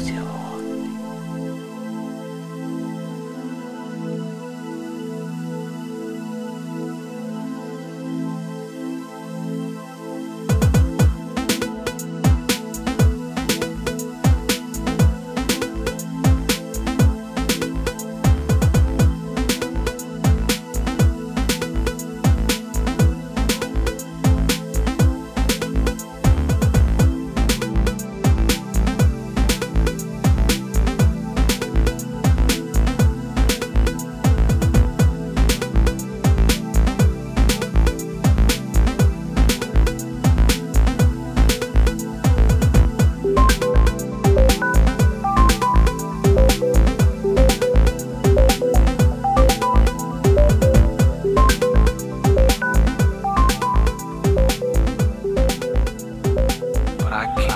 酒。aquí.